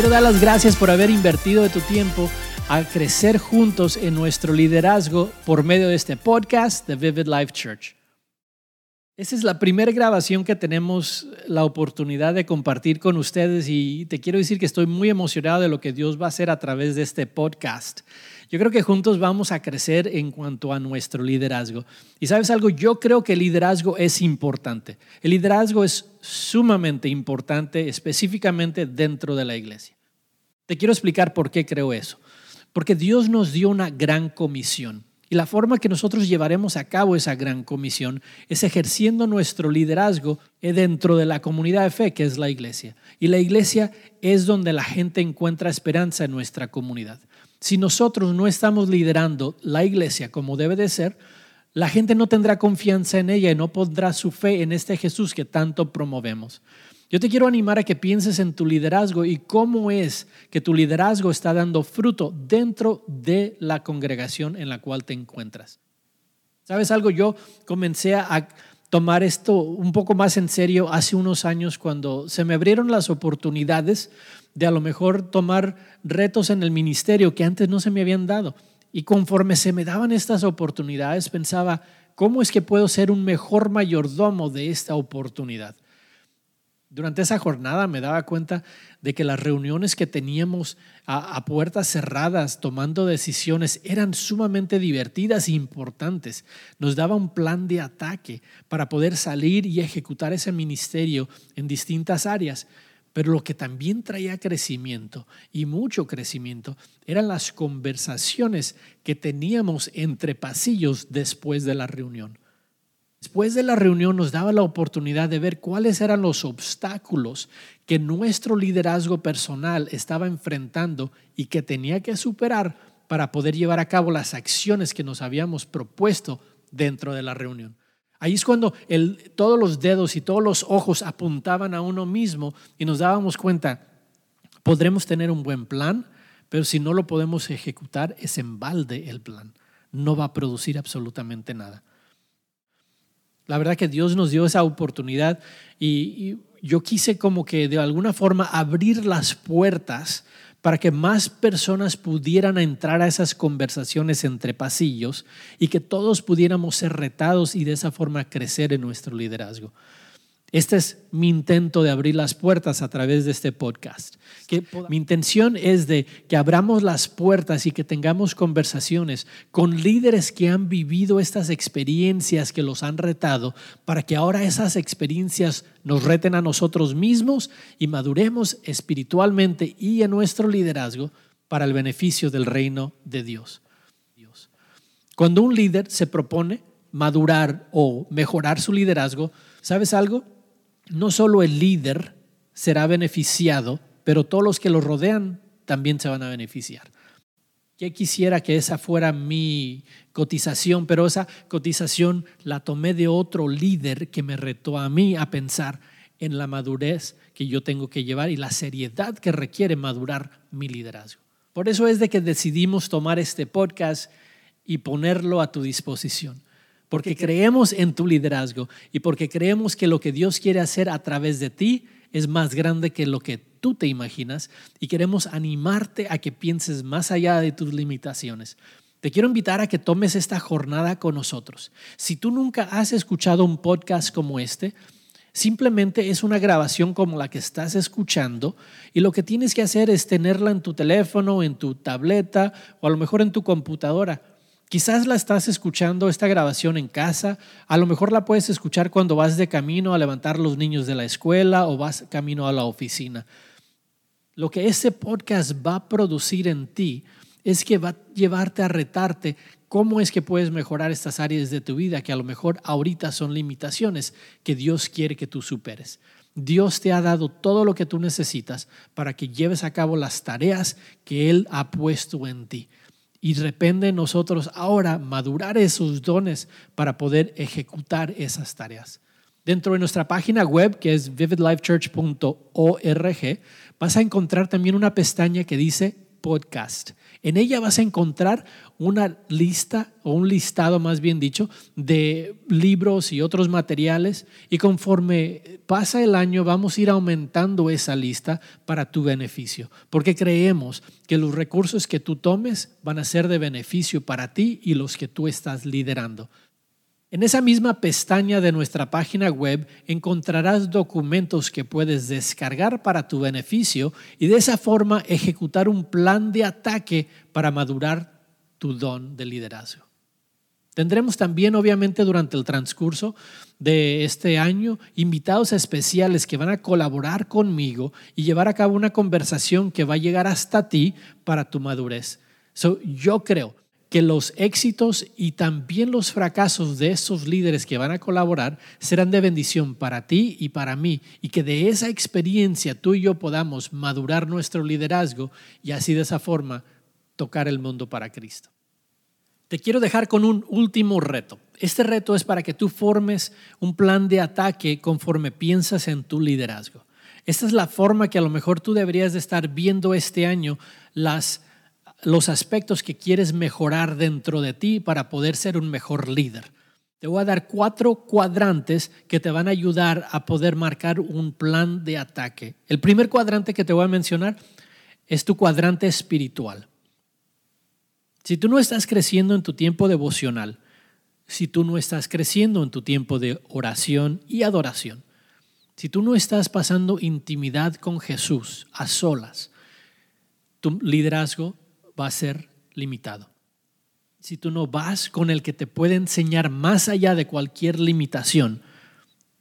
quiero dar las gracias por haber invertido de tu tiempo a crecer juntos en nuestro liderazgo por medio de este podcast de Vivid Life Church. Esta es la primera grabación que tenemos la oportunidad de compartir con ustedes y te quiero decir que estoy muy emocionado de lo que Dios va a hacer a través de este podcast. Yo creo que juntos vamos a crecer en cuanto a nuestro liderazgo. Y sabes algo, yo creo que el liderazgo es importante. El liderazgo es sumamente importante, específicamente dentro de la iglesia. Te quiero explicar por qué creo eso. Porque Dios nos dio una gran comisión. Y la forma que nosotros llevaremos a cabo esa gran comisión es ejerciendo nuestro liderazgo dentro de la comunidad de fe que es la iglesia. Y la iglesia es donde la gente encuentra esperanza en nuestra comunidad. Si nosotros no estamos liderando la iglesia como debe de ser, la gente no tendrá confianza en ella y no pondrá su fe en este Jesús que tanto promovemos. Yo te quiero animar a que pienses en tu liderazgo y cómo es que tu liderazgo está dando fruto dentro de la congregación en la cual te encuentras. ¿Sabes algo? Yo comencé a tomar esto un poco más en serio hace unos años cuando se me abrieron las oportunidades de a lo mejor tomar retos en el ministerio que antes no se me habían dado. Y conforme se me daban estas oportunidades, pensaba, ¿cómo es que puedo ser un mejor mayordomo de esta oportunidad? Durante esa jornada me daba cuenta de que las reuniones que teníamos a, puertas cerradas tomando decisiones eran sumamente divertidas e importantes. Nos daba un plan de ataque para poder salir y ejecutar ese ministerio en distintas áreas. Pero lo que también traía crecimiento y mucho crecimiento eran las conversaciones que teníamos entre pasillos después de la reunión. Después de la reunión nos daba la oportunidad de ver cuáles eran los obstáculos que nuestro liderazgo personal estaba enfrentando y que tenía que superar para poder llevar a cabo las acciones que nos habíamos propuesto dentro de la reunión. Ahí es cuando todos los dedos y todos los ojos apuntaban a uno mismo y nos dábamos cuenta, podremos tener un buen plan, pero si no lo podemos ejecutar, es en balde el plan. No va a producir absolutamente nada. La verdad que Dios nos dio esa oportunidad y, yo quise como que de alguna forma abrir las puertas para que más personas pudieran entrar a esas conversaciones entre pasillos y que todos pudiéramos ser retados y de esa forma crecer en nuestro liderazgo. Este es mi intento de abrir las puertas a través de este podcast. Que mi intención es de que abramos las puertas y que tengamos conversaciones con líderes que han vivido estas experiencias que los han retado para que ahora esas experiencias nos reten a nosotros mismos y maduremos espiritualmente y en nuestro liderazgo para el beneficio del reino de Dios. Cuando un líder se propone madurar o mejorar su liderazgo, ¿sabes algo? No solo el líder será beneficiado, pero todos los que lo rodean también se van a beneficiar. Yo quisiera que esa fuera mi cotización, pero esa cotización la tomé de otro líder que me retó a mí a pensar en la madurez que yo tengo que llevar y la seriedad que requiere madurar mi liderazgo. Por eso es de que decidimos tomar este podcast y ponerlo a tu disposición porque creemos en tu liderazgo y porque creemos que lo que Dios quiere hacer a través de ti es más grande que lo que tú te imaginas y queremos animarte a que pienses más allá de tus limitaciones. Te quiero invitar a que tomes esta jornada con nosotros. Si tú nunca has escuchado un podcast como este, simplemente es una grabación como la que estás escuchando y lo que tienes que hacer es tenerla en tu teléfono, en tu tableta o a lo mejor en tu computadora Quizás la estás escuchando esta grabación en casa, a lo mejor la puedes escuchar cuando vas de camino a levantar los niños de la escuela o vas camino a la oficina. Lo que ese podcast va a producir en ti es que va a llevarte a retarte cómo es que puedes mejorar estas áreas de tu vida que a lo mejor ahorita son limitaciones que Dios quiere que tú superes. Dios te ha dado todo lo que tú necesitas para que lleves a cabo las tareas que Él ha puesto en ti. Y de nosotros ahora madurar esos dones para poder ejecutar esas tareas. Dentro de nuestra página web, que es vividlifechurch.org, vas a encontrar también una pestaña que dice podcast. En ella vas a encontrar una lista o un listado más bien dicho de libros y otros materiales y conforme pasa el año vamos a ir aumentando esa lista para tu beneficio porque creemos que los recursos que tú tomes van a ser de beneficio para ti y los que tú estás liderando. En esa misma pestaña de nuestra página web encontrarás documentos que puedes descargar para tu beneficio y de esa forma ejecutar un plan de ataque para madurar tu don de liderazgo. Tendremos también, obviamente, durante el transcurso de este año, invitados especiales que van a colaborar conmigo y llevar a cabo una conversación que va a llegar hasta ti para tu madurez. yo creo que los éxitos y también los fracasos de esos líderes que van a colaborar serán de bendición para ti y para mí y que de esa experiencia tú y yo podamos madurar nuestro liderazgo y así de esa forma tocar el mundo para Cristo. Te quiero dejar con un último reto. Este reto es para que tú formes un plan de ataque conforme piensas en tu liderazgo. Esta es la forma que a lo mejor tú deberías de estar viendo este año las los aspectos que quieres mejorar dentro de ti para poder ser un mejor líder. Te voy a dar cuatro cuadrantes que te van a ayudar a poder marcar un plan de ataque. El primer cuadrante que te voy a mencionar es tu cuadrante espiritual. Si tú no estás creciendo en tu tiempo devocional, si tú no estás creciendo en tu tiempo de oración y adoración, si tú no estás pasando intimidad con Jesús a solas, tu liderazgo va a ser limitado. Si tú no vas con el que te puede enseñar más allá de cualquier limitación,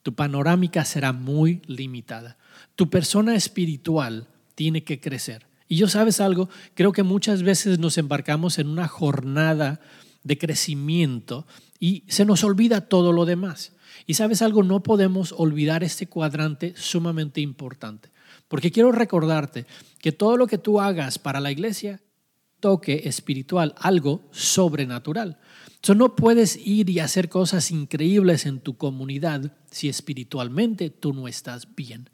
tu panorámica será muy limitada. Tu persona espiritual tiene que crecer. Y yo sabes algo, creo que muchas veces nos embarcamos en una jornada de crecimiento y se nos olvida todo lo demás. Y sabes algo, no podemos olvidar este cuadrante sumamente importante. Porque quiero recordarte que todo lo que tú hagas para la iglesia toque espiritual, algo sobrenatural. So, no puedes ir y hacer cosas increíbles en tu comunidad si espiritualmente tú no estás bien.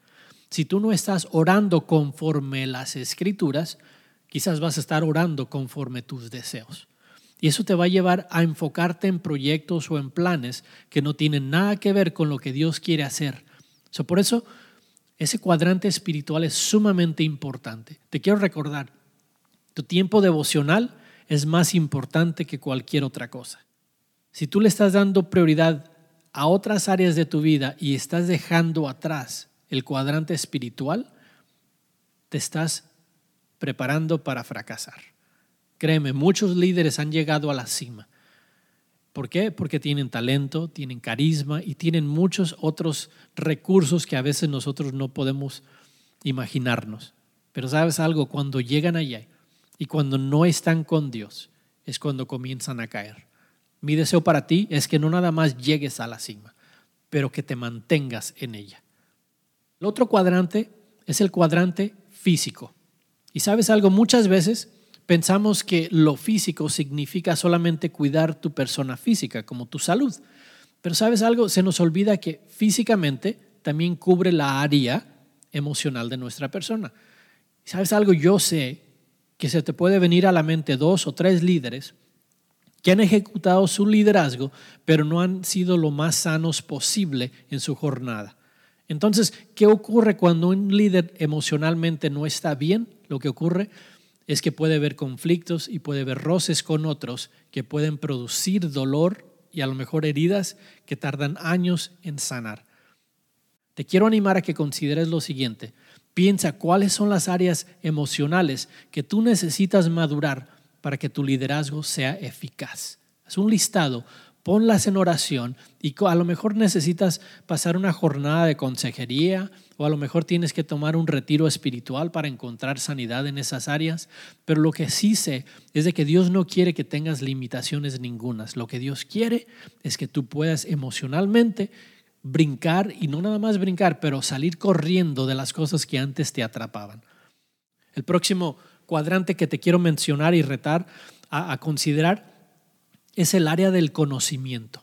Si tú no estás orando conforme las escrituras, quizás vas a estar orando conforme tus deseos. Y eso te va a llevar a enfocarte en proyectos o en planes que no tienen nada que ver con lo que Dios quiere hacer. So, por eso, ese cuadrante espiritual es sumamente importante. Te quiero recordar, tu tiempo devocional es más importante que cualquier otra cosa. Si tú le estás dando prioridad a otras áreas de tu vida y estás dejando atrás el cuadrante espiritual, te estás preparando para fracasar. Créeme, muchos líderes han llegado a la cima. ¿Por qué? Porque tienen talento, tienen carisma y tienen muchos otros recursos que a veces nosotros no podemos imaginarnos. Pero sabes algo, cuando llegan allá y cuando no están con Dios es cuando comienzan a caer. Mi deseo para ti es que no nada más llegues a la cima, pero que te mantengas en ella. El otro cuadrante es el cuadrante físico. Y sabes algo, muchas veces pensamos que lo físico significa solamente cuidar tu persona física, como tu salud. Pero sabes algo, se nos olvida que físicamente también cubre la área emocional de nuestra persona. ¿Sabes algo? Yo sé que se te puede venir a la mente dos o tres líderes que han ejecutado su liderazgo, pero no han sido lo más sanos posible en su jornada. Entonces, ¿qué ocurre cuando un líder emocionalmente no está bien? Lo que ocurre es que puede haber conflictos y puede haber roces con otros que pueden producir dolor y a lo mejor heridas que tardan años en sanar. Te quiero animar a que consideres lo siguiente. Piensa cuáles son las áreas emocionales que tú necesitas madurar para que tu liderazgo sea eficaz. Haz un listado, ponlas en oración y a lo mejor necesitas pasar una jornada de consejería o a lo mejor tienes que tomar un retiro espiritual para encontrar sanidad en esas áreas. Pero lo que sí sé es de que Dios no quiere que tengas limitaciones ningunas. Lo que Dios quiere es que tú puedas emocionalmente brincar y no nada más brincar, pero salir corriendo de las cosas que antes te atrapaban. El próximo cuadrante que te quiero mencionar y retar a, considerar es el área del conocimiento.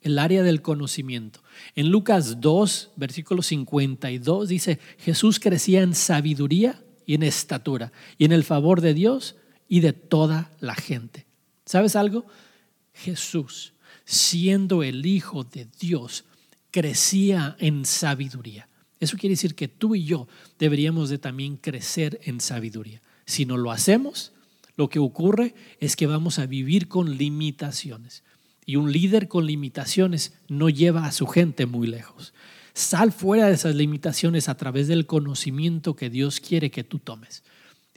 El área del conocimiento. En Lucas 2, versículo 52 dice, Jesús crecía en sabiduría y en estatura y en el favor de Dios y de toda la gente. ¿Sabes algo? Jesús, siendo el Hijo de Dios, crecía en sabiduría. Eso quiere decir que tú y yo deberíamos de también crecer en sabiduría. Si no lo hacemos, lo que ocurre es que vamos a vivir con limitaciones. Y un líder con limitaciones no lleva a su gente muy lejos. Sal fuera de esas limitaciones a través del conocimiento que Dios quiere que tú tomes.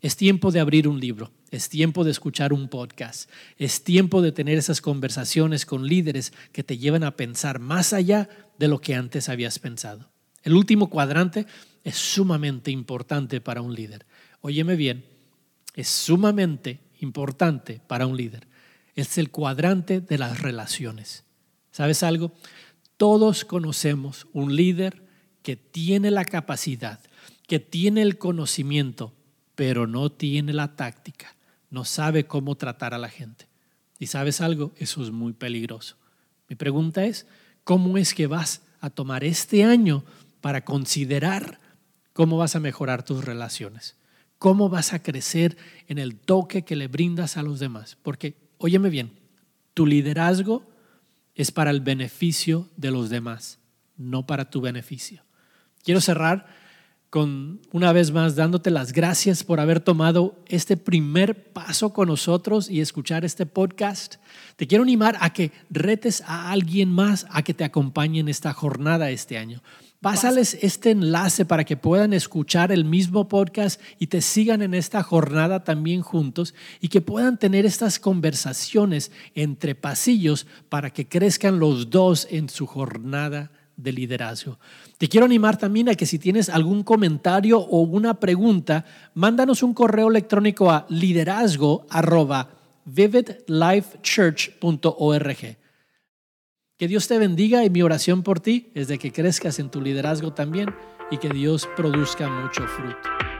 Es tiempo de abrir un libro, es tiempo de escuchar un podcast, es tiempo de tener esas conversaciones con líderes que te llevan a pensar más allá de lo que antes habías pensado. El último cuadrante es sumamente importante para un líder. Óyeme bien, es sumamente importante para un líder. Es el cuadrante de las relaciones. ¿Sabes algo? Todos conocemos un líder que tiene la capacidad, que tiene el conocimiento, pero no tiene la táctica, no sabe cómo tratar a la gente. Y sabes algo, eso es muy peligroso. Mi pregunta es, ¿cómo es que vas a tomar este año para considerar cómo vas a mejorar tus relaciones? ¿Cómo vas a crecer en el toque que le brindas a los demás? Porque, óyeme bien, tu liderazgo es para el beneficio de los demás, no para tu beneficio. Quiero cerrar con una vez más dándote las gracias por haber tomado este primer paso con nosotros y escuchar este podcast. Te quiero animar a que retes a alguien más a que te acompañe en esta jornada este año. Pásales este enlace para que puedan escuchar el mismo podcast y te sigan en esta jornada también juntos y que puedan tener estas conversaciones entre pasillos para que crezcan los dos en su jornada de liderazgo. Te quiero animar también a que si tienes algún comentario o una pregunta, mándanos un correo electrónico a liderazgo que Dios te bendiga y mi oración por ti es de que crezcas en tu liderazgo también y que Dios produzca mucho fruto.